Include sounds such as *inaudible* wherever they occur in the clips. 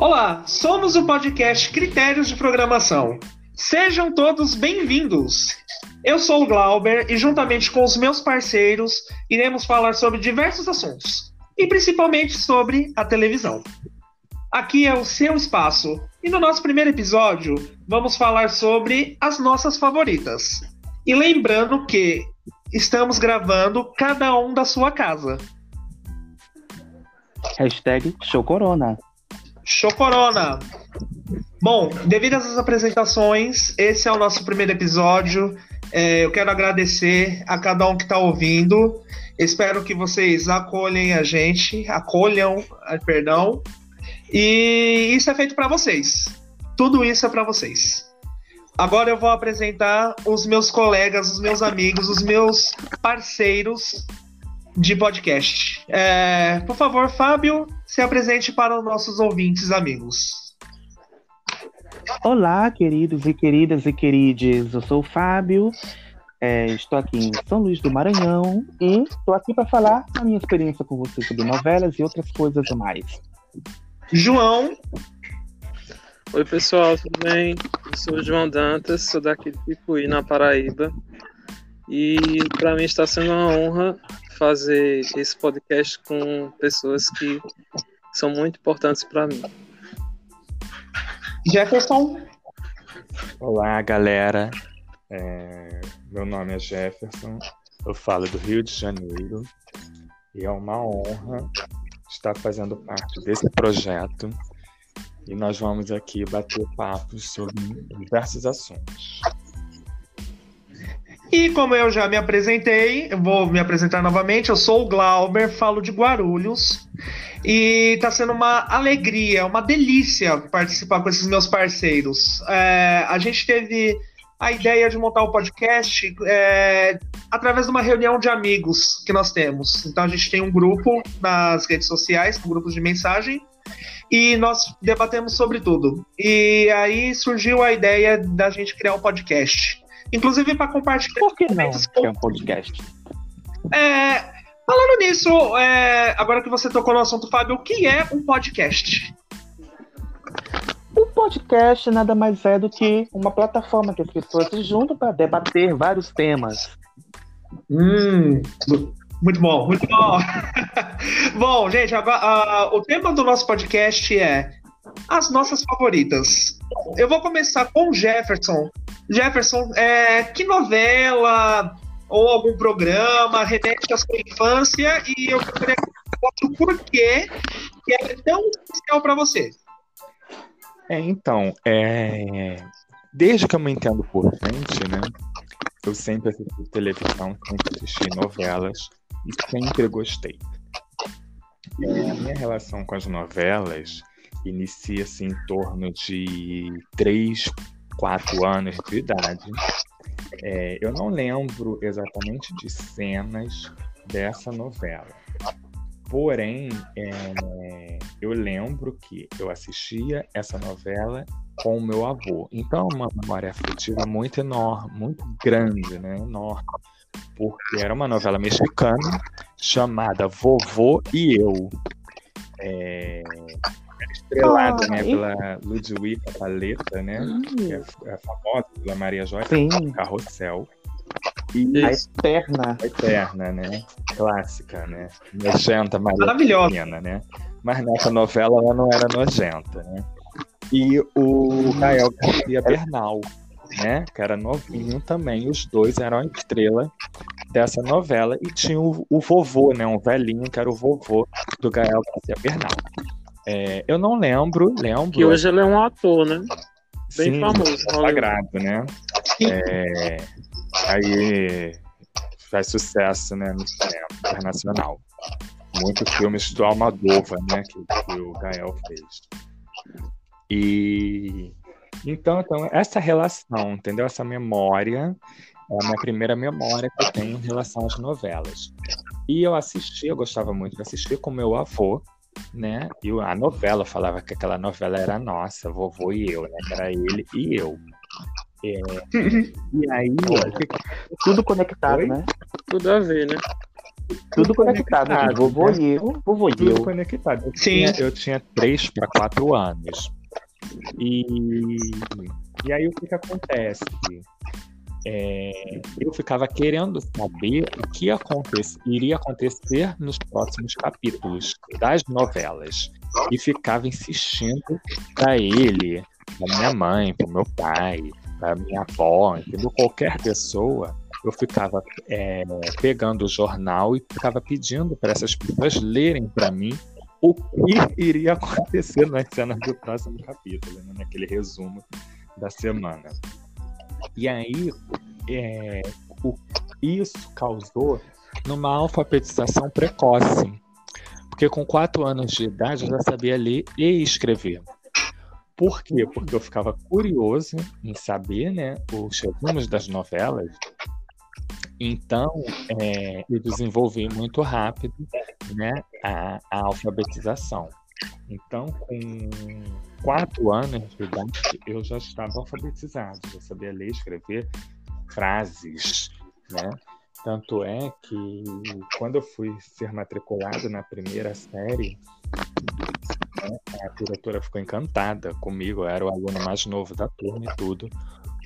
Olá, somos o podcast Critérios de Programação. Sejam todos bem-vindos. Eu sou o Glauber e, juntamente com os meus parceiros, iremos falar sobre diversos assuntos, e principalmente sobre a televisão. Aqui é o seu espaço, e no nosso primeiro episódio vamos falar sobre as nossas favoritas. E lembrando que estamos gravando cada um da sua casa. Hashtag Chocorona. Chocorona. Bom, devido essas apresentações, esse é o nosso primeiro episódio. É, eu quero agradecer a cada um que está ouvindo. Espero que vocês acolhem a gente, acolham, perdão. E isso é feito para vocês. Tudo isso é para vocês. Agora eu vou apresentar os meus colegas, os meus amigos, os meus parceiros de podcast. É, por favor, Fábio, se apresente para os nossos ouvintes amigos. Olá, queridos e queridas e querides. Eu sou o Fábio, é, estou aqui em São Luís do Maranhão e estou aqui para falar a minha experiência com vocês sobre novelas e outras coisas mais. João. Oi, pessoal, tudo bem? Eu sou o João Dantas, sou daqui de Picuí, na Paraíba. E para mim está sendo uma honra fazer esse podcast com pessoas que são muito importantes para mim. Jefferson. Olá, galera. É, meu nome é Jefferson. Eu falo do Rio de Janeiro e é uma honra estar fazendo parte desse projeto. E nós vamos aqui bater papos sobre diversos assuntos. E como eu já me apresentei, eu vou me apresentar novamente. Eu sou o Glauber, falo de Guarulhos. E está sendo uma alegria, uma delícia participar com esses meus parceiros. É, a gente teve a ideia de montar o um podcast é, através de uma reunião de amigos que nós temos. Então a gente tem um grupo nas redes sociais, um grupo de mensagem, e nós debatemos sobre tudo. E aí surgiu a ideia da gente criar um podcast. Inclusive para compartilhar. Por que não criar um podcast? É, falando nisso, é, agora que você tocou no assunto, Fábio, o que é um podcast? O podcast nada mais é do que uma plataforma que as pessoas se juntam para debater vários temas. Hum, muito bom, muito bom. *laughs* bom, gente, agora, uh, o tema do nosso podcast é as nossas favoritas. Eu vou começar com o Jefferson. Jefferson, é, que novela ou algum programa remete à sua infância e eu queria que o porquê que é tão especial para você. É, então, é... desde que eu me entendo por gente, né? Eu sempre assisti televisão, sempre assisti novelas e sempre gostei. É, a minha relação com as novelas inicia-se em torno de 3, 4 anos de idade. É, eu não lembro exatamente de cenas dessa novela. Porém, é, eu lembro que eu assistia essa novela com o meu avô. Então, é uma memória afetiva muito enorme, muito grande, né? Enorme. Porque era uma novela mexicana chamada Vovô e Eu. É, estrelada né, pela Ludwika Paleta, né? Que é, é famosa pela Maria Joyce Carrossel. E a Eterna. A Eterna, né? Clássica, né? Nojenta, Maravilhosa. né? Mas nessa novela ela não era nojenta, né? E o Gael Garcia Bernal, né? Que era novinho também. Os dois eram a estrela dessa novela. E tinha o, o vovô, né? Um velhinho que era o vovô do Gael Garcia Bernal. É, eu não lembro, lembro. Que hoje ele é um ator, né? Bem Sim, famoso. Sagrado, né? É, aí faz sucesso né, no cinema internacional. Muitos filmes do Almodóvar, né, que, que o Gael fez. E então, então, essa relação, entendeu? Essa memória é a minha primeira memória que eu tenho em relação às novelas. E eu assisti, eu gostava muito de assistir com meu avô, né? E a novela falava que aquela novela era nossa, vovô e eu, né? Era ele e eu. É, *laughs* e aí. Tudo conectado, Oi? né? Tudo a ver, né? Tudo conectado. Vovô né? e eu, vovô e Tudo eu. conectado. Eu Sim. tinha, eu tinha 3 para 4 anos. E, e aí o que, que acontece? É, eu ficava querendo saber o que aconte- iria acontecer nos próximos capítulos das novelas. E ficava insistindo para ele, para minha mãe, para meu pai, para minha avó, entendeu? Qualquer pessoa, eu ficava é, pegando o jornal e ficava pedindo para essas pessoas lerem para mim o que iria acontecer nas cenas do próximo capítulo, né? naquele resumo da semana. E aí, é, o- isso causou numa alfabetização precoce. Porque com quatro anos de idade eu já sabia ler e escrever. Por quê? Porque eu ficava curioso em saber né, os resumos das novelas. Então, é, eu desenvolvi muito rápido né, a, a alfabetização. Então, com quatro anos de idade, eu já estava alfabetizado, já sabia ler escrever frases, né? Tanto é que quando eu fui ser matriculado na primeira série, né, a diretora ficou encantada comigo, eu era o aluno mais novo da turma e tudo,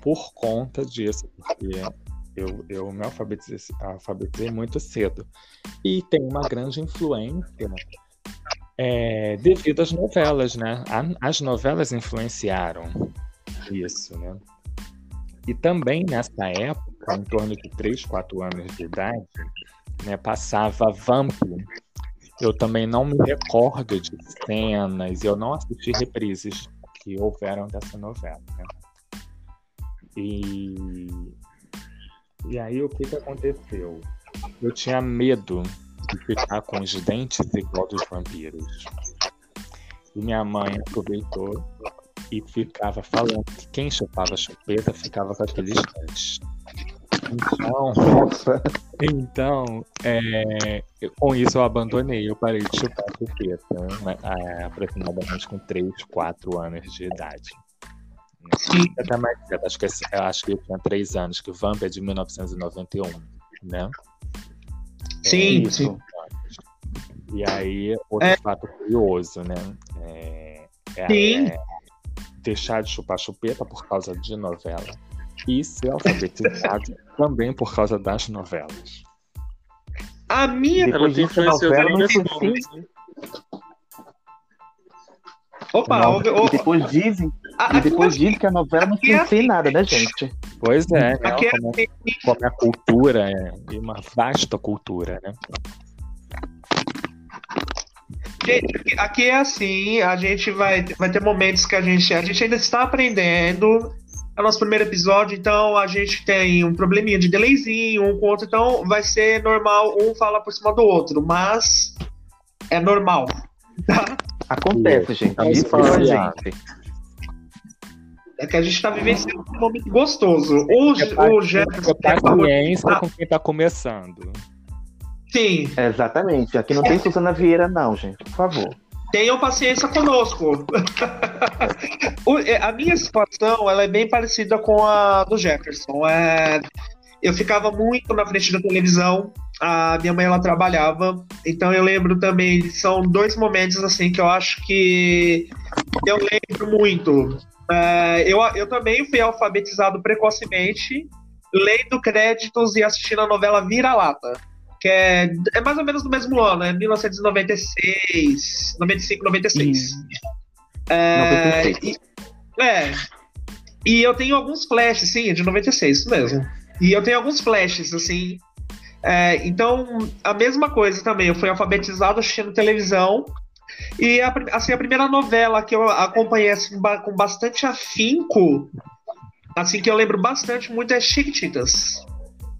por conta disso, porque eu, eu me alfabetizei, alfabetizei muito cedo. E tem uma grande influência é, devido às novelas, né? As novelas influenciaram isso, né? E também nessa época, em torno de 3, 4 anos de idade, né, passava Vamp. Eu também não me recordo de cenas, eu não assisti reprises que houveram dessa novela. Né? E, e aí o que, que aconteceu? Eu tinha medo de ficar com os dentes igual dos vampiros. E minha mãe aproveitou e ficava falando que quem chupava chupeta ficava com aqueles dentes. Então, Nossa, então é, com isso eu abandonei, eu parei de chupar chupeta, né, é, aproximadamente com 3, 4 anos de idade. Até mais acho que, acho que eu tinha 3 anos, que o Vamp é de 1991, né? Sim, isso. sim. E aí, outro É. fato curioso, né? É, é- Sim. é deixar de chupar chupeta por causa de novela. E ser alfabetizado *laughs* também por causa das novelas. A minha. Depois influenciou novela novo, né? Opa, ouve- depois dizem, a- e depois dizem que a novela não aqui é influencia em assim, nada, né, gente? Pois é, né? Aqui é Como, como a cultura é e uma vasta cultura, né? Gente, aqui- aqui é assim, a gente vai, vai ter momentos que a gente, a gente ainda está aprendendo. É o nosso primeiro episódio, então a gente tem um probleminha de delayzinho, um com o outro, então vai ser normal, um fala por cima do outro, mas é normal. Tá? Acontece, gente. Mas Isso É que a gente está vivenciando um momento gostoso. O, Ge- o Jefferson. Paciência com quem tá começando. Sim, Exatamente. Aqui não tem Suzana Vieira, não, gente. Por favor. tenham paciência conosco. *laughs* É, a minha situação ela é bem parecida com a do Jefferson. É, eu ficava muito na frente da televisão. A minha mãe ela trabalhava, então eu lembro também. São dois momentos assim que eu acho que eu lembro muito. É, eu, eu também fui alfabetizado precocemente, lendo créditos e assistindo a novela Vira-Lata que é, é mais ou menos do mesmo ano, é 1996, 95, 96. É, 96. e, é, e eu tenho alguns flashes, sim, é de 96, isso mesmo. E eu tenho alguns flashes, assim. É, então, a mesma coisa também, eu fui alfabetizado assistindo televisão. E a, assim, a primeira novela que eu acompanhei assim, com bastante afinco, assim que eu lembro bastante muito é Chiquititas.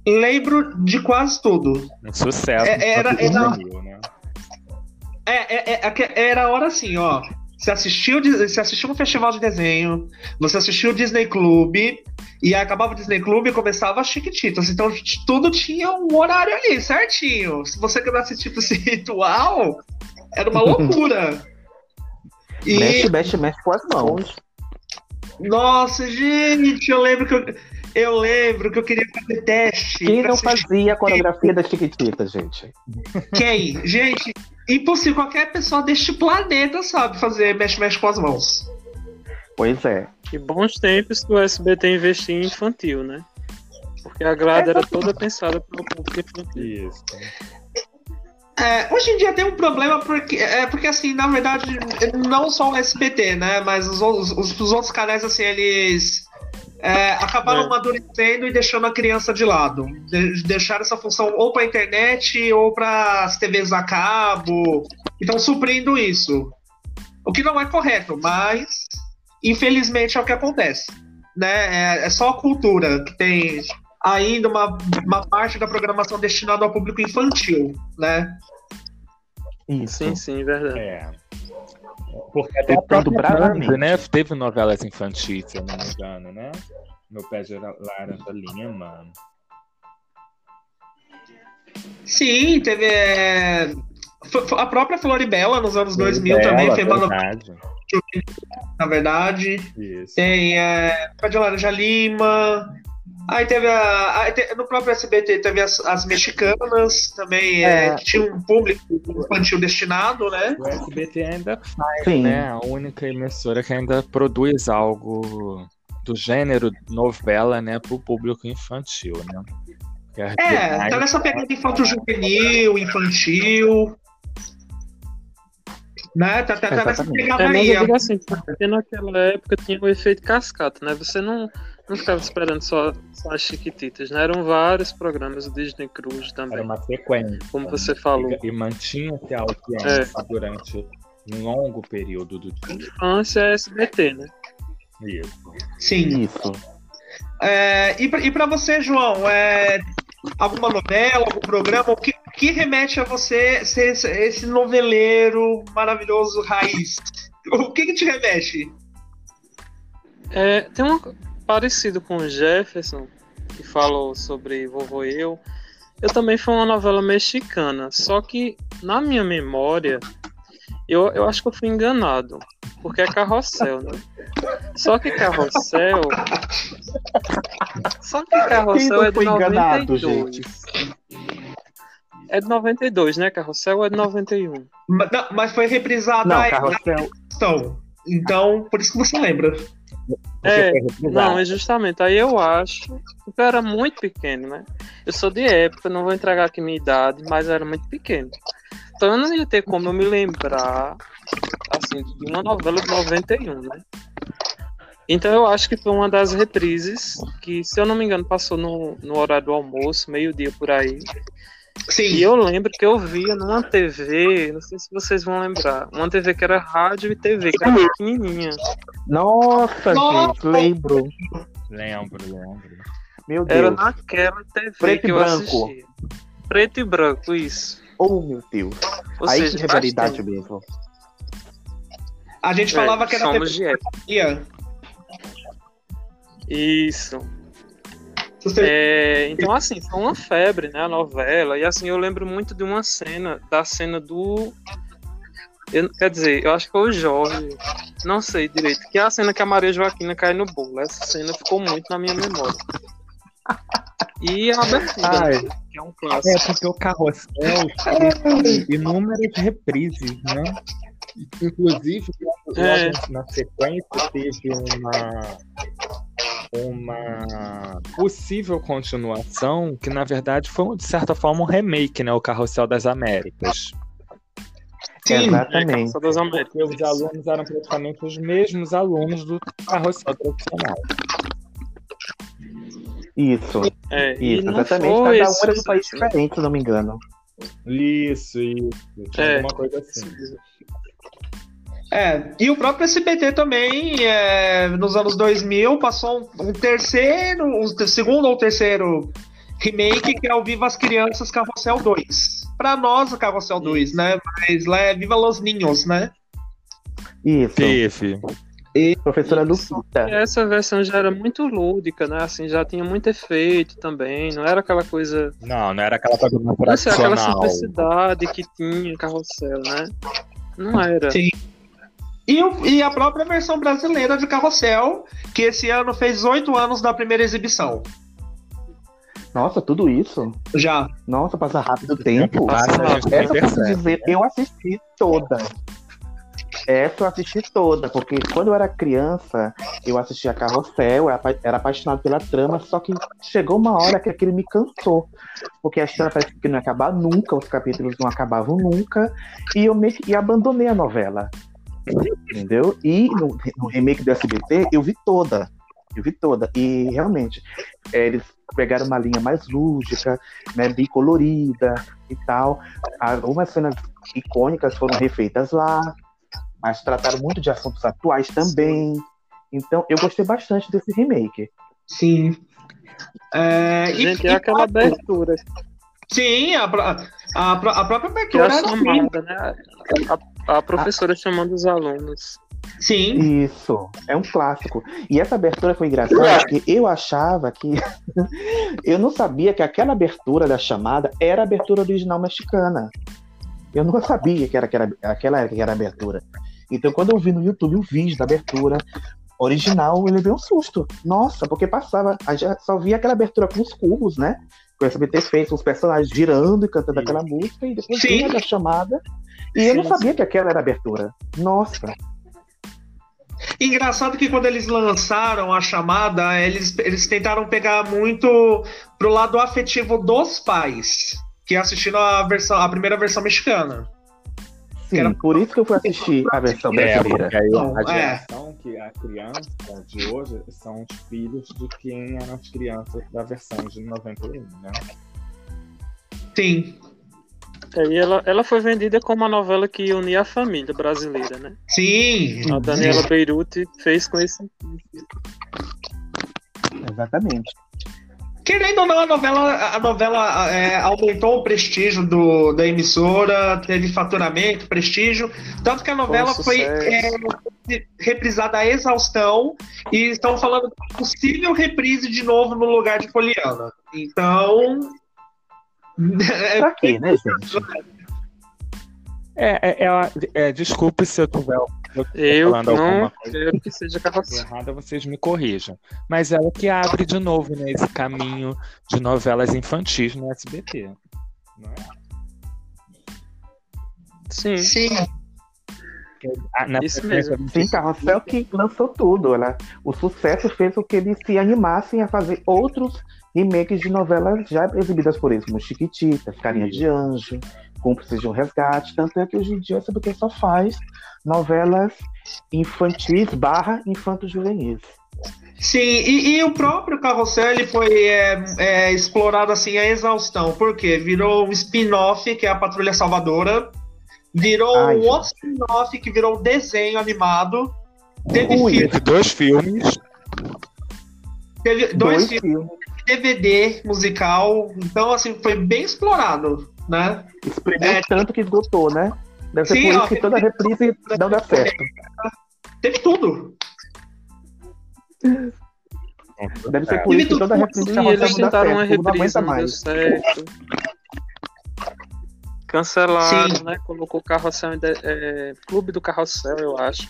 Lembro de quase tudo. Um sucesso. É, era- era- juvenil, né? É, é, é, aque- era a hora assim, ó. Você assistiu, você assistiu um festival de desenho, você assistiu o Disney Club, e acabava o Disney Club e começava as Chiquititas. Então tudo tinha um horário ali, certinho. Se você quisesse tipo esse ritual, era uma loucura. *laughs* E, Mexe, mexe, mexe com as mãos. nossa, gente, eu lembro que eu, Eu lembro que eu queria fazer teste. Quem pra não assistir- fazia a coreografia das Chiquititas, gente? Quem? Gente, impossível. Qualquer pessoa deste planeta sabe fazer mexe-mexe com as mãos. Pois é. Que bons tempos que o SBT investia em infantil, né? Porque a grade era toda pensada pelo público infantil. É, hoje em dia tem um problema porque, é, porque assim, na verdade, não só o SBT, né? Mas os, outros- os, os outros canais, assim, eles é, acabaram É. amadurecendo e deixando a criança de lado. De, deixaram essa função ou para internet ou para as TVs a cabo. Então, suprindo isso. O que não é correto, mas infelizmente é o que acontece. Né? É, é só a cultura que tem ainda uma, uma parte da programação destinada ao público infantil, né? Isso. Sim, sim, verdade. É. Porque até a Tentando própria bravamente. Band, né? Teve novelas infantis, se eu não me engano, né? Meu pé de laranja lima. Sim, teve. é, A própria Floribela nos anos 2000 Bela, também foi uma na verdade. Isso. Tem é, Pé de Laranja Lima. Aí teve a. aí te- no próprio SBT teve as, as mexicanas também, é, É. que tinha um público infantil destinado, né? O SBT ainda faz, Sim. né? A única emissora que ainda produz algo do gênero novela, né? Para o público infantil, né? É, demais- tá nessa pegada infantil juvenil, infantil. Né? Tá, tá, tá nessa pegada É, mas aí. assim, porque naquela época tinha o efeito cascata, né? Você não, não ficava esperando só, só as Chiquititas, né? Eram vários programas, o Disney Cruise também, Era uma sequência. como você falou. E, mantinha-se a audiência durante um longo período do dia. Infância é SBT, né? Isso. Sim. Isso. É, e, pra, e pra você, João, é, alguma novela, algum programa, o que, que remete a você ser esse, esse noveleiro maravilhoso raiz? O que, que te remete? É, tem um parecido com o Jefferson, que falou sobre Vovô Eu. Eu também foi uma novela mexicana, só que na minha memória, eu, eu acho que eu fui enganado, porque é Carrossel, né? Só que Carrossel. Só que Carrossel não é de foi enganado, 92. É de 92, né? Carrossel é de 91. Ma- não, mas foi reprisada Não, Carrossel. Então, por isso que você lembra. É. Não, é justamente. Aí eu acho. Porque eu era muito pequeno, né? Eu sou de época, não vou entregar aqui minha idade, mas era muito pequeno. Então eu não ia ter como eu me lembrar, assim, de uma novela de 91, né? Então eu acho que foi uma das reprises que, se eu não me engano, passou no, no horário do almoço, meio-dia por aí. Sim. E eu lembro que eu via numa TV, não sei se vocês vão lembrar, uma TV que era rádio e TV, que era pequenininha. Nossa, Nossa. gente, lembro. Lembro, lembro. Meu Era Deus. naquela TV Preto que e eu branco. assistia. Preto e branco, isso. Oh, meu Deus. Ou Aí seja, que rivalidade faz tempo. mesmo. A gente É, falava que era TV de. Isso. Você- É, então, assim, foi uma febre, né, a novela. E, assim, eu lembro muito de uma cena, da cena do... eu- quer dizer, eu acho que foi o Jorge, não sei direito, que é a cena que a Maria Joaquina cai no bolo. Essa cena ficou muito na minha memória. E a abertura, Ai. né, que é um É, clássico. porque o Carrossel teve inúmeras reprises, né? Inclusive, logo É. na sequência, teve uma, uma possível continuação, que na verdade foi, de certa forma, um remake, né? O Carrossel das Américas. Sim. Exatamente. Só das Américas. Os alunos eram praticamente os mesmos alunos do Carrossel tradicional. Isso, É, isso, exatamente. Cada um era um país né? diferente, se não me engano. Isso, isso. Tinha É. alguma coisa assim. É, e o próprio SBT também, é, nos anos 2000, passou um, um terceiro, um segundo ou terceiro remake, que é o Viva as Crianças Carrossel 2. Pra nós, o Carrossel 2, né? Mas lá é Viva Los Ninhos, né? Isso. Teve. Professora Isso. Lupita. E essa versão já era muito lúdica, né? Assim, já tinha muito efeito também. Não era aquela coisa. Não, não era aquela coisa mais Não sei, aquela simplicidade que tinha em carrossel, né? Não era. Sim. E, o- e a própria versão brasileira de Carrossel, que esse ano fez oito anos da primeira exibição. Nossa, tudo isso? Já. Nossa, passa rápido o tempo. Passa, Essa eu posso dizer, eu assisti toda. Essa eu assisti toda, porque quando eu era criança, eu assistia Carrossel, era apa- era apaixonado pela trama, só que chegou uma hora que aquilo me cansou. Porque a história parece que não ia acabar nunca, os capítulos não acabavam nunca, e eu meio que e abandonei a novela. Entendeu? E no, no remake do SBT, eu vi toda. Eu vi toda. E realmente, é, eles pegaram uma linha mais lúdica, né, bem colorida e tal. Algumas cenas icônicas foram refeitas lá, mas trataram muito de assuntos atuais também. Então, eu gostei bastante desse remake. Sim. É, e- Gente, e- é aquela abertura Sim, a, a, a própria que é abertura a chamada, né? A, a professora chamando os alunos. Sim. Isso, é um clássico. E essa abertura foi engraçada porque eu achava que. *laughs* eu não sabia que aquela abertura da chamada era a abertura original mexicana. Eu não sabia que era, que era aquela era, que era a abertura. Então, quando eu vi no YouTube o vídeo da abertura original, eu levei um susto. Nossa, porque passava. A gente só via aquela abertura com os cubos, né? O SBT fez, os personagens girando e cantando Sim. aquela música, e depois Sim. vinha da chamada. E eu não Sim, sabia que aquela era a abertura. Nossa. Engraçado que quando eles lançaram a chamada, eles, eles tentaram pegar muito pro lado afetivo dos pais, que assistiram a versão, a primeira versão mexicana. Sim, Era- por isso que eu fui assistir a versão É, brasileira. porque aí Não, a é. geração que a criança de hoje são os filhos de quem eram as crianças da versão de 91, né? Sim, E ela, ela foi vendida como uma novela que unia a família brasileira, né? sim. A Daniela Beirute fez com esse. Exatamente. Querendo ou não, a novela, a novela é, aumentou o prestígio do, da emissora, teve faturamento, prestígio, tanto que a novela Foi é, reprisada à exaustão e estão falando de possível reprise de novo no lugar de Poliana. Então. é, Pra quê, né, gente? É, é, ela- é, desculpe se eu tiver Eu alguma não coisa quero que seja carrossel. errada, vocês me corrijam. Mas ela que abre de novo né, esse caminho de novelas infantis no SBT. Não é? Sim, Sim. Ah, na Isso mesmo. Sim, Carrossel que lançou tudo. Ela, o sucesso fez com que eles se animassem a fazer outros remakes de novelas já exibidas por eles, como Chiquititas, Carinha de Anjo, Cúmplices de um Resgate. Tanto é que hoje em dia o SBT só faz novelas infantis barra infanto-juvenis. Sim, e, e o próprio Carrossel ele foi é, é, explorado assim a exaustão, porque virou um spin-off, que é a Patrulha Salvadora, virou Ai, um outro spin-off que virou um desenho animado, teve, Ui. filme, dois filmes. teve dois, Dois filmes, filmes. DVD musical, então assim, foi bem explorado, né? Espremeu É. tanto que esgotou, né? Deve ser Sim, por ó, isso que toda reprise não dá certo. Teve tudo. Deve ser É. por isso que toda reprise não dá tentaram uma certo. Não reprise, aguenta não deu mais. certo. Cancelaram, Sim. né? Colocou o Carrossel, é, Clube do Carrossel, eu acho.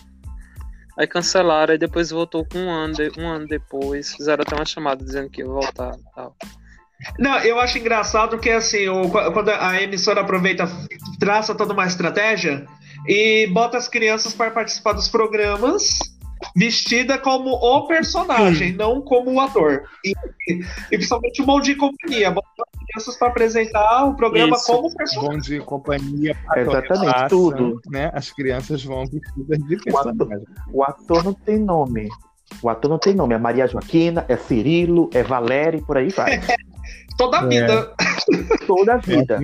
Aí cancelaram, aí depois voltou com um ano, de- um ano depois. Fizeram até uma chamada dizendo que ia voltar e tal. Não, eu acho engraçado que assim, o- quando a emissora aproveita, traça toda uma estratégia e bota as crianças para participar dos programas vestida como o personagem, não como o ator. E, e- principalmente o molde de companhia, bota as crianças para apresentar o programa Isso. como personagem. Bom de companhia. Exatamente, passa, tudo. Né? As crianças vão vestidas de personagem. O ator não tem nome. O ator não tem nome. É Maria Joaquina, é Cirilo, é Valéria e por aí vai. *laughs* Toda a É. vida. Toda a É vida.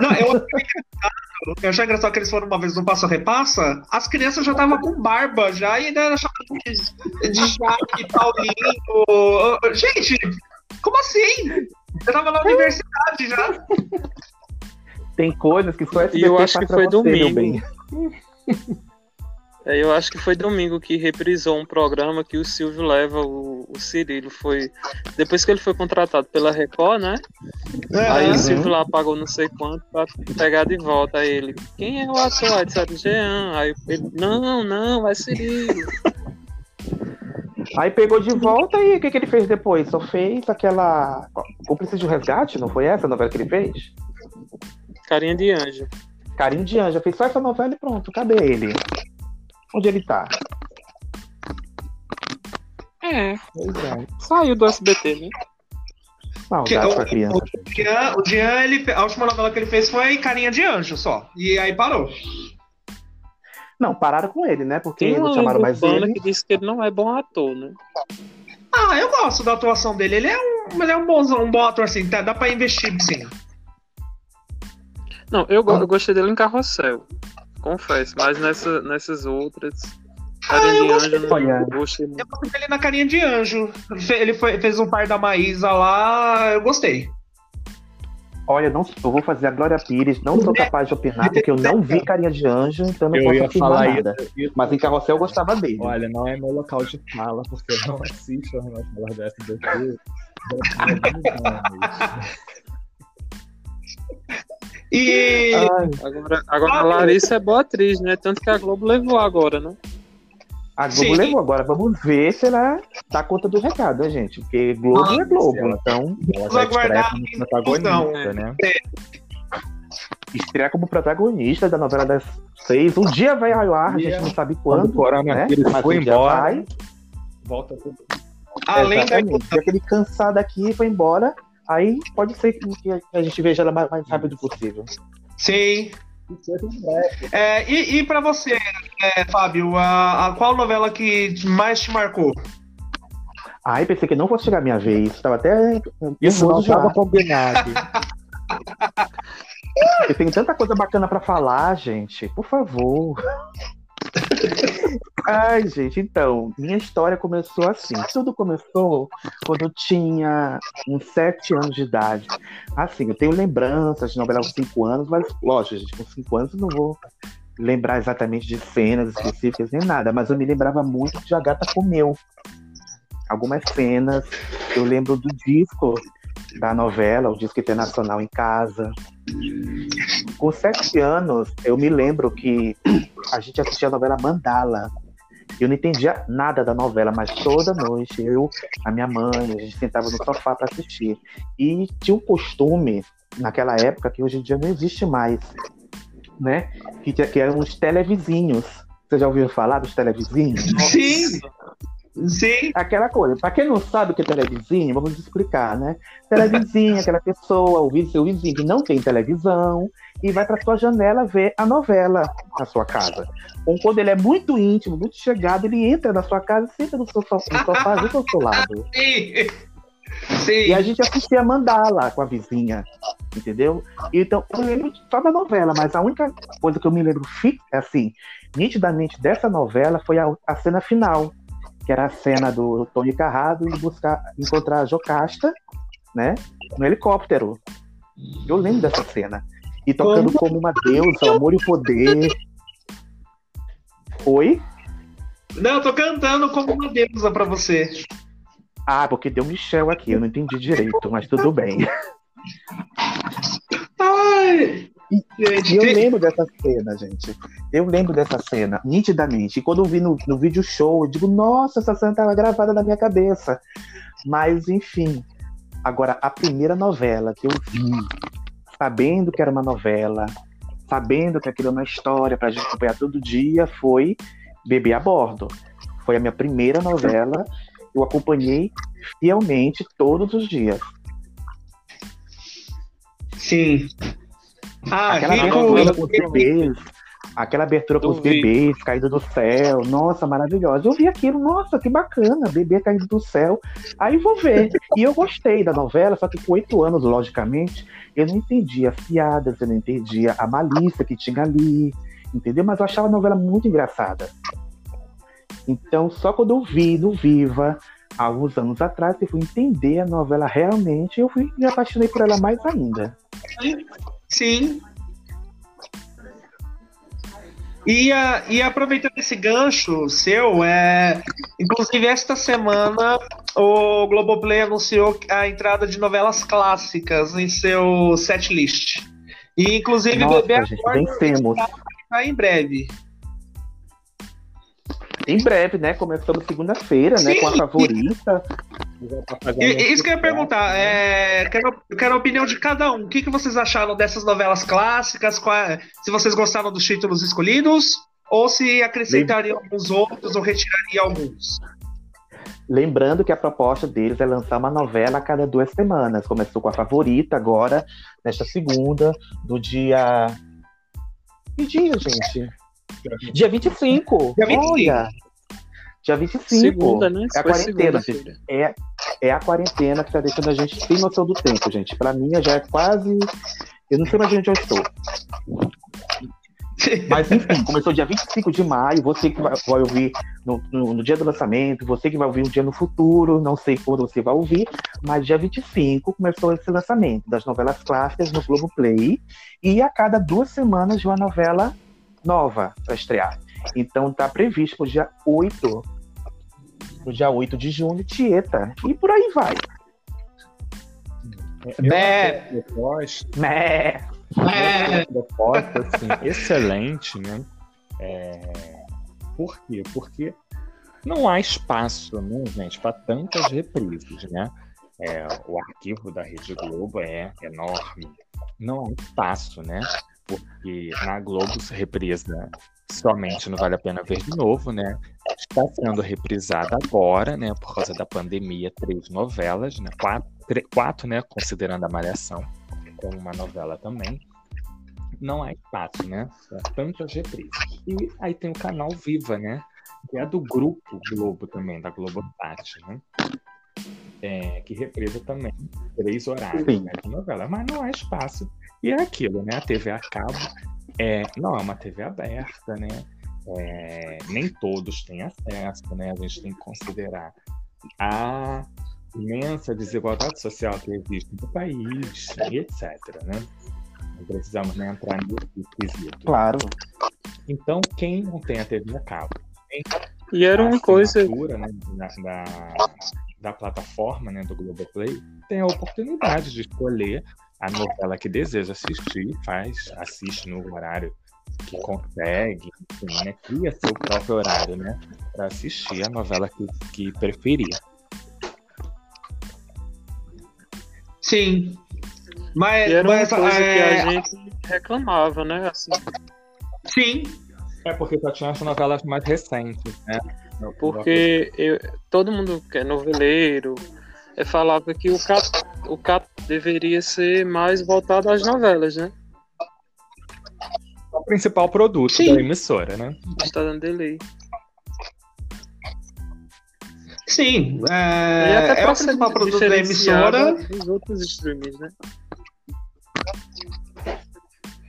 Não, eu achei engraçado, eu achei engraçado que eles foram uma vez no Passo Repassa, as crianças já estavam com barba já e ainda era chamado de, de Jaque, Paulinho. Gente, como assim? Eu tava na universidade já. Tem coisas que só SBT E eu acho que foi domingo. É, eu acho que foi domingo que reprisou um programa que o Silvio leva o, o Cirilo. Foi depois que ele foi contratado pela Record, né? Aí o Aham. Silvio lá pagou não sei quanto pra pegar de volta Aí ele. Quem é o ator? Aí disseram Jean. Aí ele, não, não, é Cirilo. Aí pegou de volta e o que, que ele fez depois? Só fez aquela. Cúmplice de um resgate, não foi essa a novela que ele fez? Carinha de anjo. Carinho de Anja. Fez só essa novela e pronto. Cadê ele? Onde ele tá? É, Pois é. saiu do SBT, né? Maldade pra criança. O Jean, o Jean, ele, a última novela que ele fez foi Carinha de Anjo só. E aí parou. Não, pararam com ele, né? Porque Tem não chamaram mais ele. que disse que ele não é bom ator, né? Ah, eu gosto da atuação dele. Ele é um, ele é um, bom, um bom ator, assim. Tá, dá pra investir, sim. Não, eu, go- eu gostei dele em Carrossel. Confesso, mas nessa, nessas outras. Carinha eu de gostei. anjo, não Olha. gostei. Eu gosto dele na Carinha de Anjo. Ele foi- fez um par da Maísa lá. Eu gostei. Olha, não, eu vou fazer a Glória Pires, não sou capaz de opinar, porque eu não vi carinha de anjo, então não Eu posso afirmar falar nada. isso. Mas em carrossel eu gostava dele. Olha, não é meu local de fala, porque eu não assisto as novelas do SBT. E. Ai, Agora, agora a Larissa é boa atriz, né? Tanto que a Globo levou agora, né? a Globo Sim. levou agora, vamos ver se ela dá conta do recado, né, gente? Porque Globo é Globo, ela- então Ela Vamos já aguardar estreia como protagonista, né? estreia como protagonista da novela das seis. Um dia vai ao ar, a gente não sabe Quando o quando, né? Mas foi um dia embora, vai. volta tudo. Além. Exatamente. Se aquele cansado aqui foi embora, aí pode ser que a gente veja ela mais, mais rápido possível. Sim. É, e, e pra você, é, Fábio, a, a qual novela que mais te marcou? Aí pensei que não fosse chegar a minha vez. Tava até Isso não estava combinado. *laughs* Eu tenho tanta coisa bacana pra falar, gente. Por favor. Ai, gente, então, minha história começou assim. Tudo começou quando eu tinha uns sete anos de idade. Assim, eu tenho lembranças de novela aos cinco anos, mas, lógico, gente, com cinco anos eu não vou lembrar exatamente de cenas específicas nem nada, mas eu me lembrava muito de A Gata Comeu. Algumas cenas, eu lembro do disco da novela, o disco internacional em casa. Com sete anos, eu me lembro que a gente assistia a novela Mandala. Eu não entendia nada da novela, mas toda noite eu, a minha mãe, a gente sentava no sofá para assistir. E tinha um costume, naquela época, que hoje em dia não existe mais, né? Que, que eram os televizinhos. Você já ouviu falar dos televizinhos? Sim. Sim. Aquela coisa. Pra quem não sabe o que é televizinho, vamos explicar, né? Televizinho, *laughs* aquela pessoa, o vi- seu vizinho que não tem televisão e vai pra sua janela ver a novela na sua casa. Ou quando ele é muito íntimo, muito chegado, ele entra na sua casa e senta no seu so- no sofá junto ao seu *laughs* lado. Sim. Sim. E a gente assistia mandala com a vizinha, entendeu? Então, eu lembro só da novela, mas a única coisa que eu me lembro assim, nitidamente dessa novela foi a, a cena final, que era a cena do Tony Carrado indo buscar, encontrar a Jocasta, né, no helicóptero. Eu lembro dessa cena. E tocando como uma deusa, amor e poder. Oi? Não, eu tô cantando como uma deusa pra você. Ah, porque deu Michel aqui, eu não entendi direito, mas tudo bem. Ai. E Gente, eu lembro dessa cena, gente. Eu lembro dessa cena, nitidamente. E quando eu vi no, no vídeo show, eu digo, nossa, essa cena estava gravada na minha cabeça. Mas, enfim. Agora, a primeira novela que eu vi, sabendo que era uma novela, sabendo que aquilo é uma história pra gente acompanhar todo dia, foi Bebê a Bordo. Foi a minha primeira novela. Eu acompanhei fielmente todos os dias. Sim. Ah, Aquela abertura com os bebês, aquela abertura com os bebês caindo do céu, nossa, maravilhosa. Eu vi aquilo, nossa, que bacana, bebê caindo do céu. Aí vou ver. E eu gostei da novela, só que com oito anos, logicamente, eu não entendia as piadas, eu não entendia a malícia que tinha ali, entendeu? Mas eu achava a novela muito engraçada. Então, só quando eu vi no Viva, há alguns anos atrás, eu fui entender a novela realmente, eu fui me apaixonei por ela mais ainda. Sim. E, a, e aproveitando esse gancho seu, é, inclusive esta semana o Globoplay anunciou a entrada de novelas clássicas em seu setlist. E inclusive Nossa, Bebê gente, Acorda está em breve. Em breve, né? Começamos segunda-feira, né? Com a favorita. Tá E- isso que eu ia perguntar, né? é, quero, eu quero a opinião de cada um. O que, que vocês acharam dessas novelas clássicas? Qual- se vocês gostaram dos títulos escolhidos? Ou se acrescentariam alguns outros ou retiraria alguns? Lembrando que a proposta deles é lançar uma novela a cada duas semanas. Começou com a favorita agora, nesta segunda, do dia. Que dia, gente? Dia 25. Dia 25. Olha! Dia 25. Segunda, né? É a quarentena, segunda-feira. É, é a quarentena que tá deixando a gente sem noção do tempo, gente. Pra mim já é quase. Eu não sei mais onde eu estou. Mas enfim, começou dia 25 de maio. Você que vai, vai ouvir no, no- no dia do lançamento, você que vai ouvir um dia no futuro, não sei quando você vai ouvir, mas dia 25 começou esse lançamento das novelas clássicas no Globoplay. E a cada duas semanas uma novela nova para estrear. Então tá previsto pro dia 8. No dia 8 de junho, Tieta. E por aí vai. Né? É, uma proposta assim, *laughs* excelente, né? É, Por quê? Porque não há espaço, né, gente, para tantas reprises, né? É, o arquivo da Rede Globo é enorme. Não há espaço, né? Porque na Globo se reprisa somente não vale a pena ver de novo, né? Está sendo reprisada agora, né? Por causa da pandemia, três novelas, né? Quatro, quatro né? Considerando a Malhação como uma novela também. Não há espaço, né? Para tantas reprises. E aí tem o canal Viva, né? Que é do grupo Globo também, da Globosat, né? É, que reprisa também três horários né, de novela. Mas não há espaço. E é aquilo, né? A TV a cabo é, não é uma TV aberta, né? É, nem todos têm acesso, né? A gente tem que considerar a imensa desigualdade social que existe no país, e etc. Né? Não precisamos nem entrar nesse quesito. Claro. Então, quem não tem a TV a cabo, E era a uma coisa. né, da, da, da plataforma né, do Globoplay, tem a oportunidade de escolher a novela que deseja assistir, faz, assiste no horário que consegue, enfim, né, cria seu próprio horário, né, para assistir a novela que, que preferir. sim. Mas, E era uma mas, coisa que é, a gente reclamava, né? Assim, sim, É porque só tinha as novelas mais recentes, né? porque eu- todo mundo que é noveleiro é, falava que o cap, o cap deveria ser mais voltado às novelas, né? o principal produto Sim. da emissora, né? Está dando delay. sim. e É, até é o principal produto da emissora. dos outros streams, né?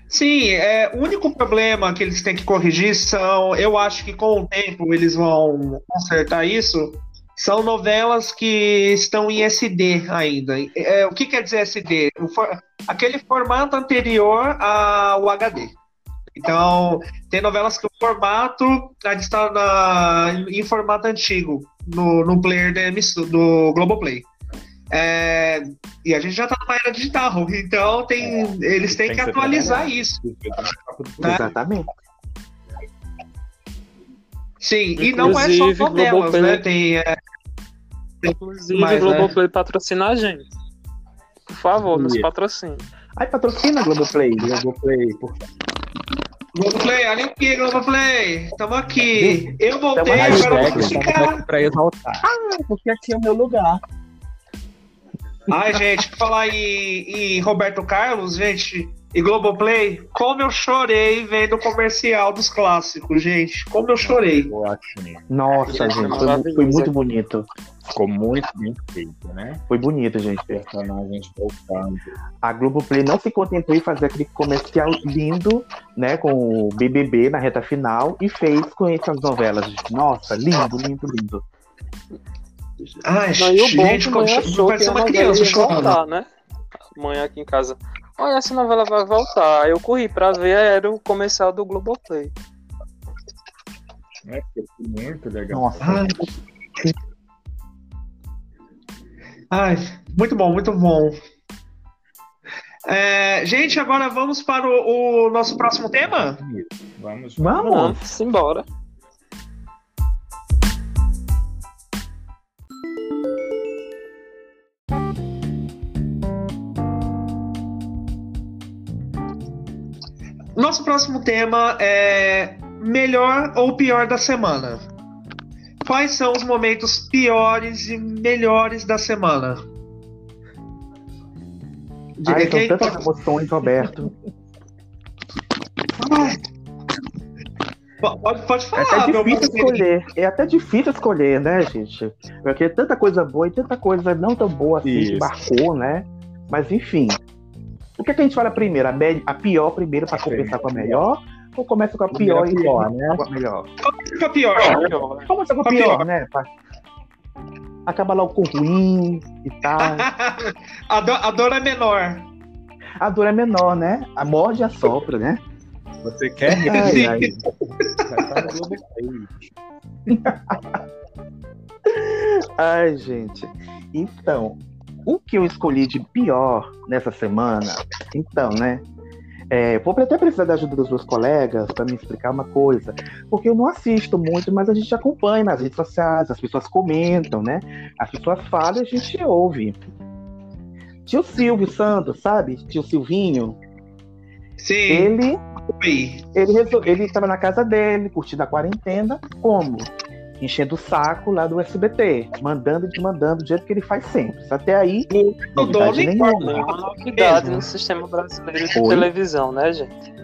Sim, é, o único problema que eles têm que corrigir são, eu acho que com o tempo eles vão consertar isso, são novelas que estão em SD ainda. É, o que quer dizer SD? O for- aquele formato anterior ao HD. Então, tem novelas que o formato ainda está na- em formato antigo, no, no player da emisso- do Globoplay. É, e a gente já está numa era digital, então tem, eles têm tem que que atualizar isso. Né? Exatamente. Sim, e não é só Inclusive, novelas, Globoplay- né? Tem, é, Inclusive, Mas, o né? Globoplay patrocina a gente. Por favor, nos Sim. patrocine. Ai, patrocina Globoplay. Globoplay, por Globoplay, olha aqui, Globoplay. Tamo aqui. Eu voltei, Tamo agora eu vou Hashtag, estamos ficar. aqui para exaltar. Porque aqui é o meu lugar. *laughs* Ai, gente, pra falar em, em Roberto Carlos, gente, e Globoplay, como eu chorei vendo o comercial dos clássicos, gente. Como eu chorei. Ótimo. Nossa, Gente, gente, foi, foi muito bonito. Ficou muito bem feito, né? Foi bonito, gente. Personagens voltando. A Globoplay não se contentou em fazer aquele comercial lindo, né, com o BBB na reta final e fez com essas novelas. Nossa, lindo, lindo, lindo. Ai, Não, gente, que como, mãe achou parece que a uma criança ia chorando. voltar, né? Mãe aqui em casa. Olha, essa novela vai voltar. Eu corri pra ver, era o comercial do Globoplay. É, muito legal. Nossa. Ai. Ai, muito bom, muito bom. É, gente, agora vamos para o, o nosso próximo tema? Vamos. Vamos. Vamos embora. Nosso próximo tema é melhor ou pior da semana. Quais são os momentos piores e melhores da semana? Ai, são Quem- tantas emoções, Roberto. Po- Pode, pode É falar, até meu difícil escolher. É até difícil escolher, né, gente? Porque é tanta coisa boa e tanta coisa não tão boa assim que Isso. marcou, né? Mas enfim. O que, é que a gente fala primeiro? A, me- a pior primeiro para compensar com a melhor? Ou começa com a pior a e pior, termina com a melhor? Fica é pior. Começa com a A pior, né? Pra... Acaba logo com o ruim e tal. *laughs* a, dor, a dor é menor. A dor é menor, né? A morde a sopra, né? Você quer? Ai, ai. *laughs* Ai, gente. Então, o que eu escolhi de pior nessa semana, então, né? É, vou até precisar da ajuda dos meus colegas para me explicar uma coisa, porque eu não assisto muito, mas a gente acompanha nas redes sociais, as pessoas comentam, né? As pessoas falam e a gente ouve. Tio Silvio Santos, sabe? Tio Silvinho, Sim. ele Oi. ele estava na casa dele, curtindo a quarentena, como? Enchendo o saco lá do SBT, mandando e desmandando do jeito que ele faz sempre. Até aí, Não novidade nenhuma. Nenhuma novidade no sistema brasileiro de Oi? televisão, né, gente?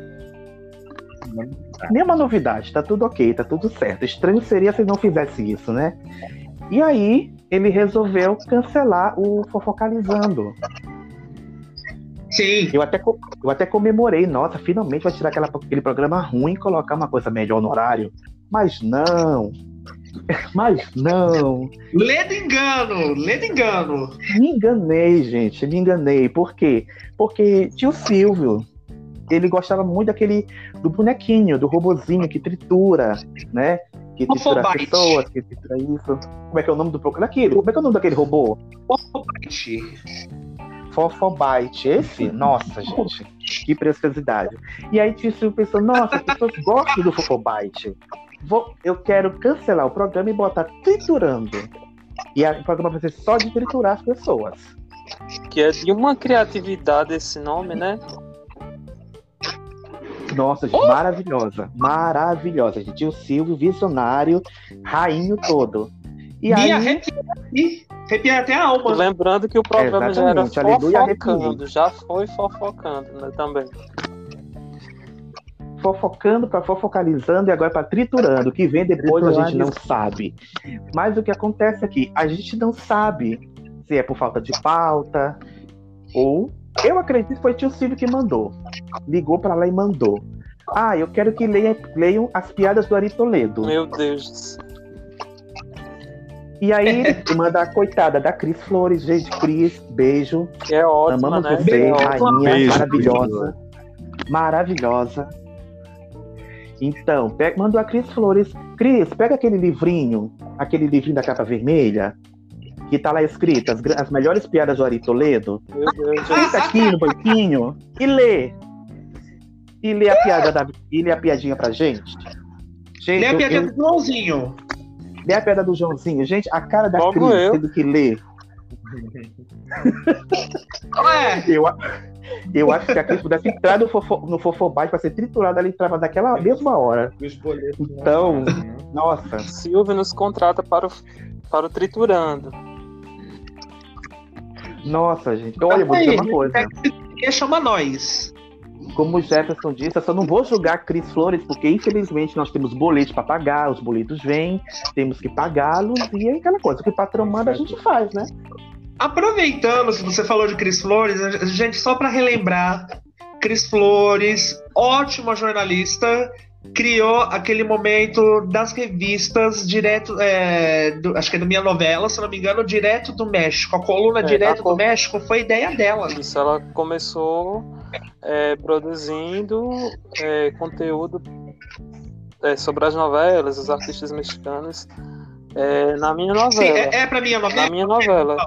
Nenhuma novidade, tá tudo ok, tá tudo certo. Estranho seria se não fizesse isso, né? E aí, ele resolveu cancelar o Fofocalizando. Sim. Eu até, eu até comemorei, nossa, finalmente vai tirar aquela, aquele programa ruim e colocar uma coisa melhor no horário. Mas não. *laughs* Mas não. Lê do engano. Lê do engano. Me enganei, gente, me enganei. Por quê? Porque tio Silvio, ele gostava muito daquele do bonequinho, do robozinho que tritura, né? Que tritura as Fofobite. pessoas, que tritura isso. Como é que é o nome do? Daquele? Como é que é o nome daquele robô? Fofobite. Esse? Nossa, gente, que preciosidade. E aí tio Silvio pensou, nossa, as pessoas gostam do Fofobite. Vou, eu quero cancelar o programa e botar triturando. E o programa vai ser só de triturar as pessoas. Que é de uma criatividade esse nome, né? Nossa, gente, maravilhosa. Maravilhosa, gente. E o Silvio, visionário, rainho todo. E Me aí, arrepiar, arrepiar até a alma. Lembrando que o programa já era Exatamente, aleluia, fofocando, arrepiei. já foi fofocando, né, também. Fofocando para fofocalizando e agora para triturando. O que vem depois a gente não sabe. Mas o que acontece aqui, a gente não sabe se é por falta de pauta ou. Eu acredito que foi tio Silvio que mandou. Ligou para lá e mandou. Ah, eu quero que leiam, leiam as piadas do Ari Toledo. Meu Deus. E aí, *laughs* manda a coitada da Cris Flores. Gente, Cris, beijo. Que é ótima, Amamos né? você, É rainha Beijo, maravilhosa. Maravilhosa. Então, pega, mandou a Cris Flores. Cris, pega aquele livrinho, aquele livrinho da capa vermelha, que tá lá escrito as, as melhores piadas do Ari Toledo. Senta aqui no banquinho e lê. E lê a piada da, e lê a piadinha pra gente. Gente, Lê a piadinha eu- do Joãozinho. lê a piada do Joãozinho. Gente, a cara da Logo Cris eu. tendo que ler. É, Eu, eu acho que a Cris pudesse entrar no, fofo, no Fofobite pra ser triturada, ela entrava naquela mesma hora. Não Então- né? Nossa, Silvio nos contrata para o, para o Triturando. nossa, gente. Olha, eu vou dizer uma coisa. e chama nós. Como o Jefferson disse, eu só não vou julgar a Cris Flores, porque infelizmente nós temos boletos para pagar, os boletos vêm, temos que pagá-los, e é aquela coisa, o que o patrão manda a gente faz, né? Aproveitando que você falou de Cris Flores, gente, só para relembrar, Cris Flores, ótima jornalista, criou aquele momento das revistas direto, é, do- acho que é da minha novela, se não me engano, direto do México. A coluna É, direto a do México foi ideia dela. Isso, ela começou é, produzindo é, conteúdo é, sobre as novelas, os artistas mexicanos, é, na minha novela. Sim, é, é pra minha novela. Na minha novela.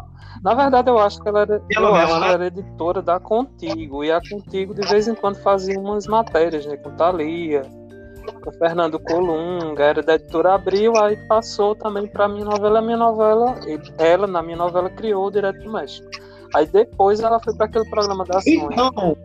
Na verdade, eu acho que ela era, eu novela, acho que né? ela era editora da Contigo. E a Contigo, de vez em quando, fazia umas matérias, né? Com Thalia, com Fernando Colunga, era da editora Abril, aí passou também pra minha novela. A minha novela, ela, na minha novela, criou o Direto do México. Aí depois ela foi para aquele programa da Sônia. Então,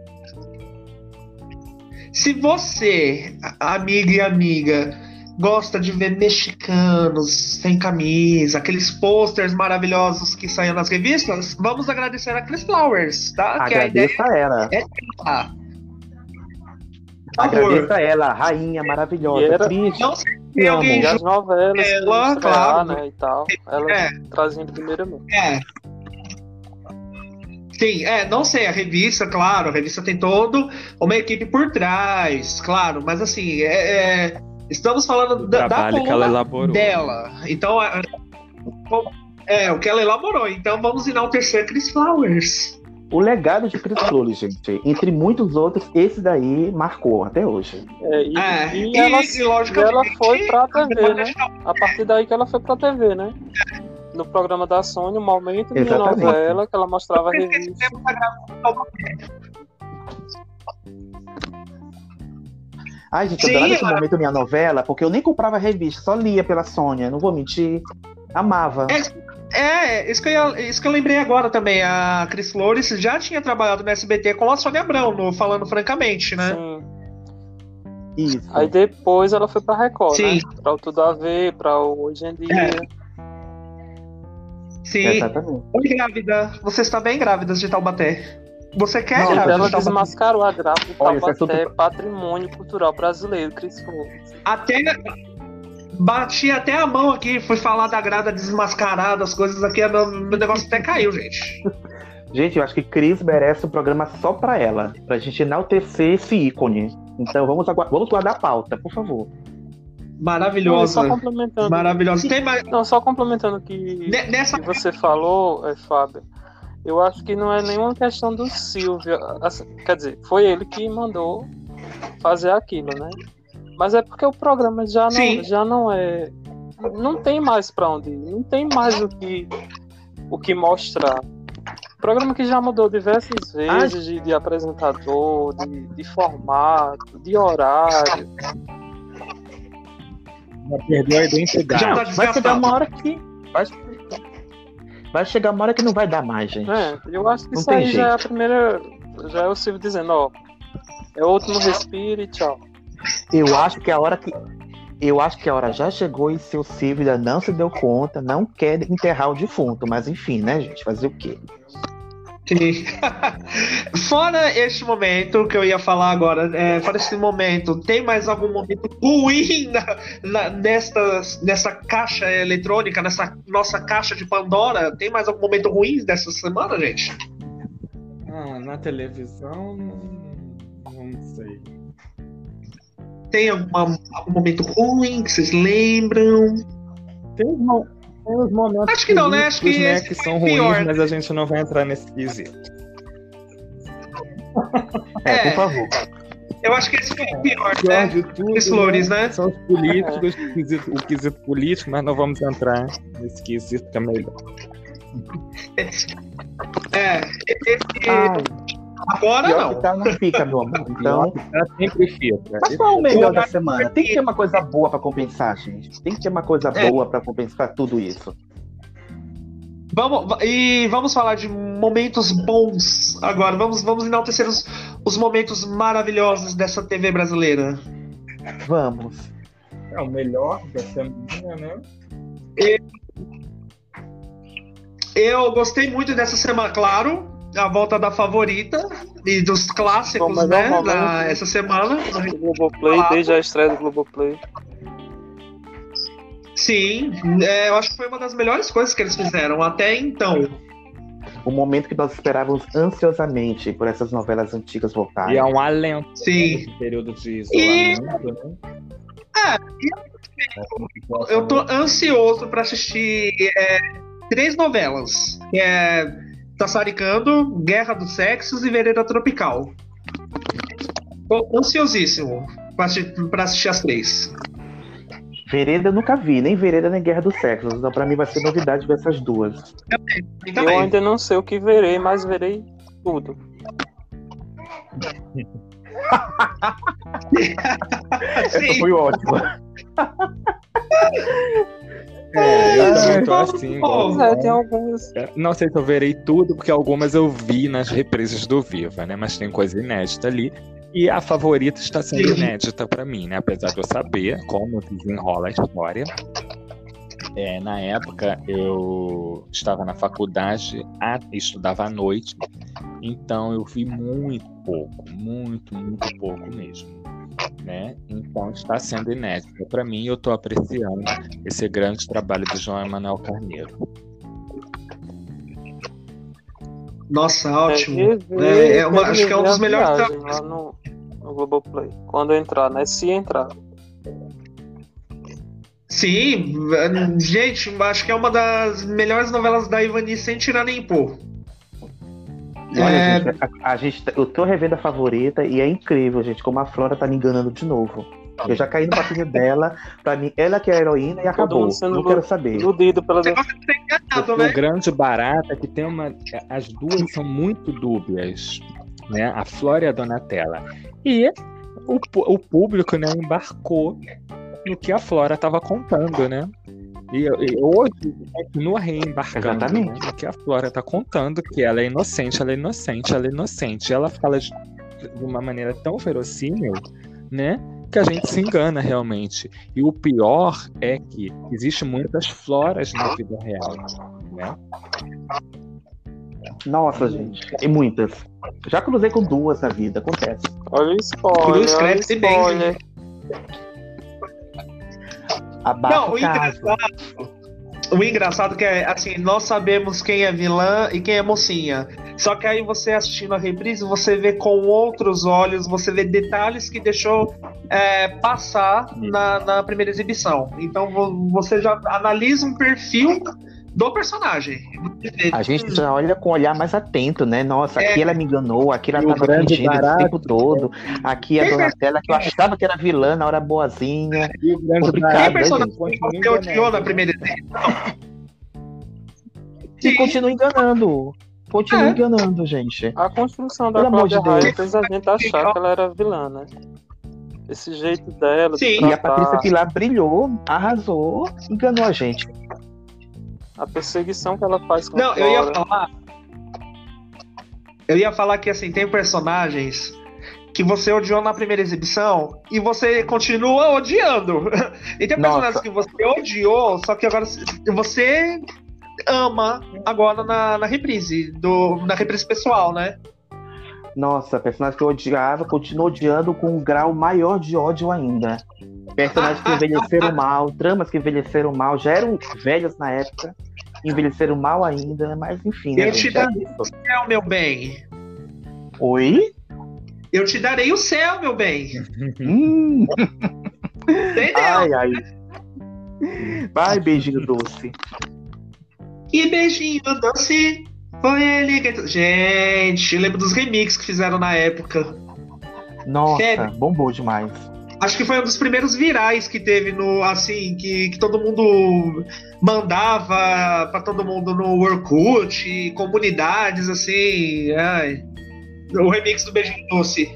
se você, amiga e amiga, gosta de ver mexicanos sem camisa, aqueles posters maravilhosos que saíam nas revistas, vamos agradecer a Chris Flowers, tá? Que a ideia Agradeça ela. é ela. Agradeça a ela, a rainha maravilhosa. E era- Cris, Não sei te se amo. alguém E as novelas, Ela, estrear, claro. né, e tal. Ela É. primeira mão. É. Sim, é, não sei, a revista, claro, a revista tem todo uma equipe por trás, claro, mas assim, é, é, estamos falando da, da trabalho que ela coluna elaborou. dela. Então, a- é, o que ela elaborou. Então, vamos enaltecer Chris Flowers. O legado de Cris Flores, gente, entre muitos outros, esse daí marcou até hoje. É, e, É, e e, ela, e, logicamente, e ela foi pra TV, né? A partir daí que ela foi pra TV, né? No programa da Sony, o momento de novela, que ela mostrava a revista. Ai, gente, eu adorava esse momento minha novela, porque eu nem comprava revista, só lia pela Sônia, não vou mentir. Amava. É, isso que, eu, isso que eu lembrei agora também. A Cris Flores já tinha trabalhado no SBT com a Sônia Abrão, no Falando Francamente, né? Sim. Isso. Aí depois ela foi pra Record, Sim. né? Pra o Tudo a Ver, pra o Hoje em Dia. Sim. Exatamente. Oi, grávida. Você está bem grávida de Taubaté. Você quer Não, ela desmascarou a grávida do Olha, é Taubaté, tudo- patrimônio cultural brasileiro, Cris Flores. Até bati até a mão aqui, fui falar da grada desmascarada, as coisas aqui, meu, meu negócio até caiu, gente. *laughs* Gente, eu acho que Cris merece um programa só pra ela, pra gente enaltecer esse ícone. Então vamos, vamos guardar a pauta, por favor. Não, Maravilhosa. só complementando. Maravilhosa. Tem mais. Não, só complementando o que, ne- Nessa. que você falou, é, Fábio. Eu acho que não é nenhuma questão do Silvio. assim, quer dizer, foi ele que mandou fazer aquilo, né? Mas é porque o programa já Sim. não, já não é. Não tem mais pra onde ir. Não tem mais o que, o que mostrar. Programa que já mudou diversas vezes de, de apresentador, de, de formato, de horário. Já perdeu a identidade. Já tá vai chegar uma hora que. Vai, vai chegar uma hora que não vai dar mais, gente. É, eu acho que Não isso aí já é a jeito. primeira. Já é o Silvio dizendo, ó. É outro no respiro e tchau. Eu acho que a hora que. Eu acho que a hora já chegou e seu Silvio ainda não se deu conta, não quer enterrar o defunto, mas enfim, né, gente? Fazer o quê? Sim. *laughs* fora este momento que eu ia falar agora, é, fora esse momento, tem mais algum momento ruim na, na- nesta, nessa caixa eletrônica, nessa nossa caixa de Pandora? Tem mais algum momento ruim dessa semana, gente? Ah, na televisão, não, não sei. Tem alguma- algum momento ruim que vocês lembram? Tem, mo- tem os momentos Acho que não, né? Acho que né, que são ruins, pior, mas a gente não vai entrar nesse quesito. *laughs* É, É. por favor. Eu acho que esse foi o pior, pior né? de tudo Cris Flores, né? são os políticos, o quesito, o quesito político, mas não vamos entrar nesse quesito que é melhor. É, esse, Ai, agora pior não. que tá, não fica, meu amor. Então. Ela sempre fica. Mas qual é o melhor da semana? Tem que ter uma coisa boa pra compensar, gente. Tem que ter uma coisa É. boa pra compensar tudo isso. Vamos, e vamos falar de momentos bons agora. Vamos, vamos enaltecer os, os momentos maravilhosos dessa TV brasileira. Vamos. É o melhor da semana, né? Eu gostei muito dessa semana, claro. A volta da favorita e dos clássicos, Bom, né? é um na- momento. essa semana. Globoplay, desde a estreia do Globoplay. Sim, é, eu acho que foi uma das melhores coisas que eles fizeram até então. O momento que nós esperávamos ansiosamente por essas novelas antigas voltarem. E é um alento Sim. nesse período de E- isolamento, né? Eu tô ansioso pra assistir é, três novelas. Que é Tassaricando, Guerra dos Sexos e Vereda Tropical. Tô ansiosíssimo pra assistir, pra assistir as três. Vereda eu nunca vi, nem Vereda nem Guerra dos Sexos. Então, pra mim, vai ser novidade ver essas duas. E Eu também. ainda não sei o que verei, mas verei tudo. *laughs* *laughs* Essa foi ótima. *laughs* É, eu Ai, também tô assim, igual É, tem algumas. É, Não sei se eu verei tudo, porque algumas eu vi nas reprises do Viva, né? Mas tem coisa inédita ali. E a favorita está sendo inédita pra mim, né? Apesar de eu saber como desenrola a história. É, na época, eu estava na faculdade, a- estudava à noite, então eu vi muito pouco, muito, muito pouco mesmo. Né? Então está sendo inédita para mim e eu estou apreciando esse grande trabalho do João Emanuel Carneiro. Nossa, ótimo. rever, É, é uma- acho que é um dos melhores viagem lá no, no Globoplay. Quando eu entrar, né? Se entrar. Sim, gente, acho que é uma das melhores novelas da Ivani sem tirar nem pôr. E Olha, É. gente, a, a gente, eu tô revendo a favorita e é incrível, gente, como a Flora tá me enganando de novo. Eu já caí no papinho *laughs* dela, pra mim, ela que é a heroína e acabou. Não quero saber. Iludido pela. Enganado, O né? grande barato é que tem uma. As duas são muito dúbias, né? A Flora e a Donatella. E o, o público, né, embarcou no que a Flora estava contando, né? E, e hoje continua reembarcando né, Exatamente. no que a Flora está contando, que ela é inocente, ela é inocente, ela é inocente. Ela fala de, de uma maneira tão verossímil, né? Que a gente se engana realmente. E o pior é que existe muitas floras na vida real, né? Nossa, gente, tem muitas. Já cruzei com duas na vida, acontece. Olha o spoiler. Cruz, olha o cresce bem, spoiler. Abafa Não, o o engraçado, o engraçado que é assim, nós sabemos quem é vilã e quem é mocinha. Só que aí você assistindo a reprise, você vê com outros olhos, você vê detalhes que deixou é, passar na, na primeira exibição. Então vo- você já analisa um perfil do personagem. A gente já olha com um olhar mais atento, né? Nossa, É. aqui ela me enganou, aqui ela o tava fingindo barato- tempo todo. Aqui a Quem Donatella, que eu achava que era vilã na hora boazinha. E o Complicado, Quem né, personagem você odiou na primeira exibição? E continua enganando. Continua É. enganando, gente. A construção da Pelo amor de Cláudia Raia Deus. fez a gente achar que ela era vilã, né? Esse jeito dela. de Sim. E a Patrícia Pilar brilhou, arrasou, enganou a gente. A perseguição que ela faz com Não, eu ia falar. Eu ia falar que assim, tem personagens que você odiou na primeira exibição e você continua odiando. *laughs* E tem personagens Nossa. que você odiou, só que agora você ama agora na, na reprise, do, na reprise pessoal, né? Nossa, personagem que eu odiava, continuo odiando com um grau maior de ódio ainda. Personagens que envelheceram *laughs* mal, tramas que envelheceram mal, já eram velhas na época, envelheceram mal ainda, mas enfim, né, Eu te gente? É dá- isso. Céu, meu bem. Oi? Eu te darei o céu, meu bem. Hum, Entendeu? ai, ai. Vai, beijinho doce. Que beijinho doce. Foi ele que. Gente, lembro dos remixes que fizeram na época. Nossa, Sério? bombou demais. Acho que foi um dos primeiros virais que teve no. Assim, que, que todo mundo mandava pra todo mundo no Orkut, comunidades, assim. Ai. O remix do Beijinho Doce.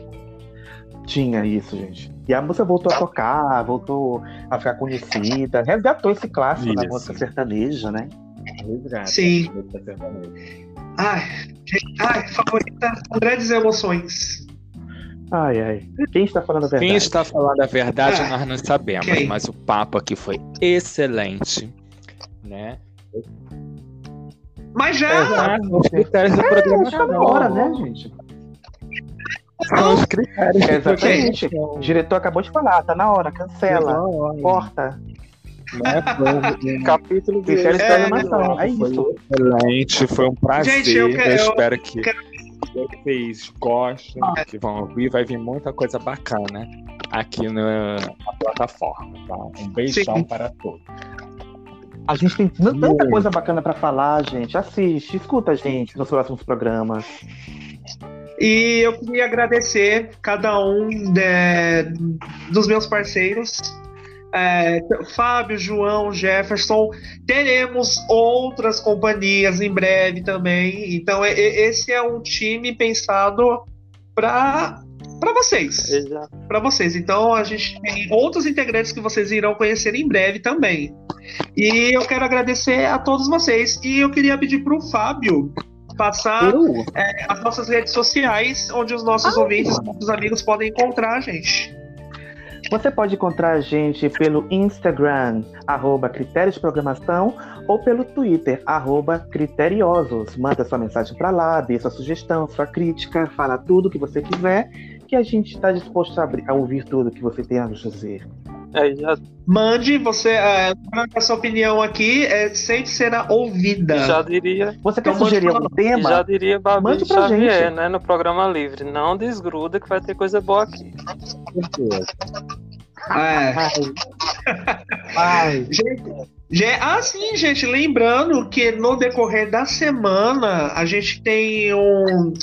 Tinha isso, gente. E a música voltou a tocar, voltou a ficar conhecida, resgatou esse clássico da Isso. música sertaneja, né? Resgate. Sim. Ai, ai, favorita com grandes emoções. Ai, ai. Quem está falando a verdade? Quem está falando a verdade, Ah, nós não sabemos, quem? mas o papo aqui foi excelente, né? Mas já. Exato, os critérios do É, programa tá na hora, né, gente? São os critérios Exatamente. O diretor acabou de falar, tá na hora, cancela, corta. né? *laughs* Capítulo de É, animação, é foi isso. excelente, foi um prazer. Gente, eu eu, quero- eu espero que quero- vocês gostem, que vão ouvir. Vai vir muita coisa bacana aqui na, na plataforma. Tá? Um beijão Sim. para todos. A gente tem tanta Muito. coisa bacana pra falar, gente. Assiste, escuta a gente nos próximos programas. E eu queria agradecer cada um de- dos meus parceiros. É, Fábio, João, Jefferson. Teremos outras companhias em breve também. Então, esse é um time pensado para para vocês. Para vocês. Então a gente tem outros integrantes que vocês irão conhecer em breve também. E eu quero agradecer a todos vocês. E eu queria pedir para o Fábio passar é, as nossas redes sociais, onde os nossos ah, ouvintes, nossos amigos podem encontrar a gente. Você pode encontrar a gente pelo Instagram, arroba Critérios de Programação, ou pelo Twitter, arroba Criteriosos. Manda sua mensagem para lá, dê sua sugestão, sua crítica, fala tudo que você quiser, que a gente está disposto a, a, ouvir tudo que você tem a nos dizer. É, já... Mande, você, é, a sua opinião aqui é, sempre será ouvida. Já diria. Você quer então, sugerir algum tema? Já diria Babi mande pra Xavier, gente. né, no programa livre. Não desgruda que vai ter coisa boa aqui. É. Ai. *laughs* Gente, ah, sim, gente. Lembrando que no decorrer da semana a gente tem um.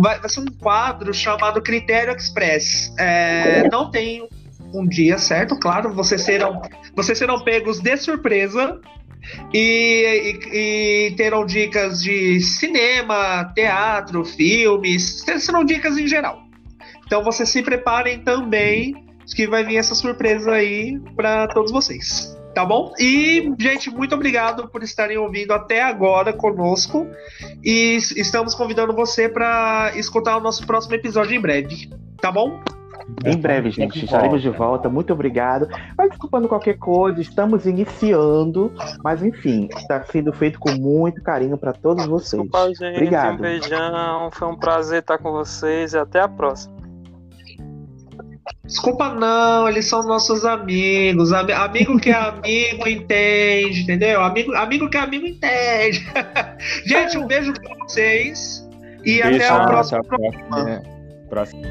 Vai, vai ser um quadro chamado Critério Express. É, não tem um dia certo, claro. Vocês serão, vocês serão pegos de surpresa e, e, e, terão dicas de cinema, teatro, filmes, serão dicas em geral. Então vocês se preparem também, que vai vir essa surpresa aí para todos vocês. Tá bom? E, gente, muito obrigado por estarem ouvindo até agora conosco. E estamos convidando você para escutar o nosso próximo episódio em breve. Tá bom? Em breve, gente, estaremos de volta. Muito obrigado. Mas desculpando qualquer coisa, estamos iniciando, mas enfim, está sendo feito com muito carinho para todos vocês. Desculpa, gente. Obrigado. Um beijão, foi um prazer estar com vocês e até a próxima. Desculpa não, eles são nossos amigos. Amigo que é amigo entende, entendeu? Amigo, amigo que é amigo entende. *laughs* Gente, um beijo para vocês e beijo, até o próximo programa. Próximo.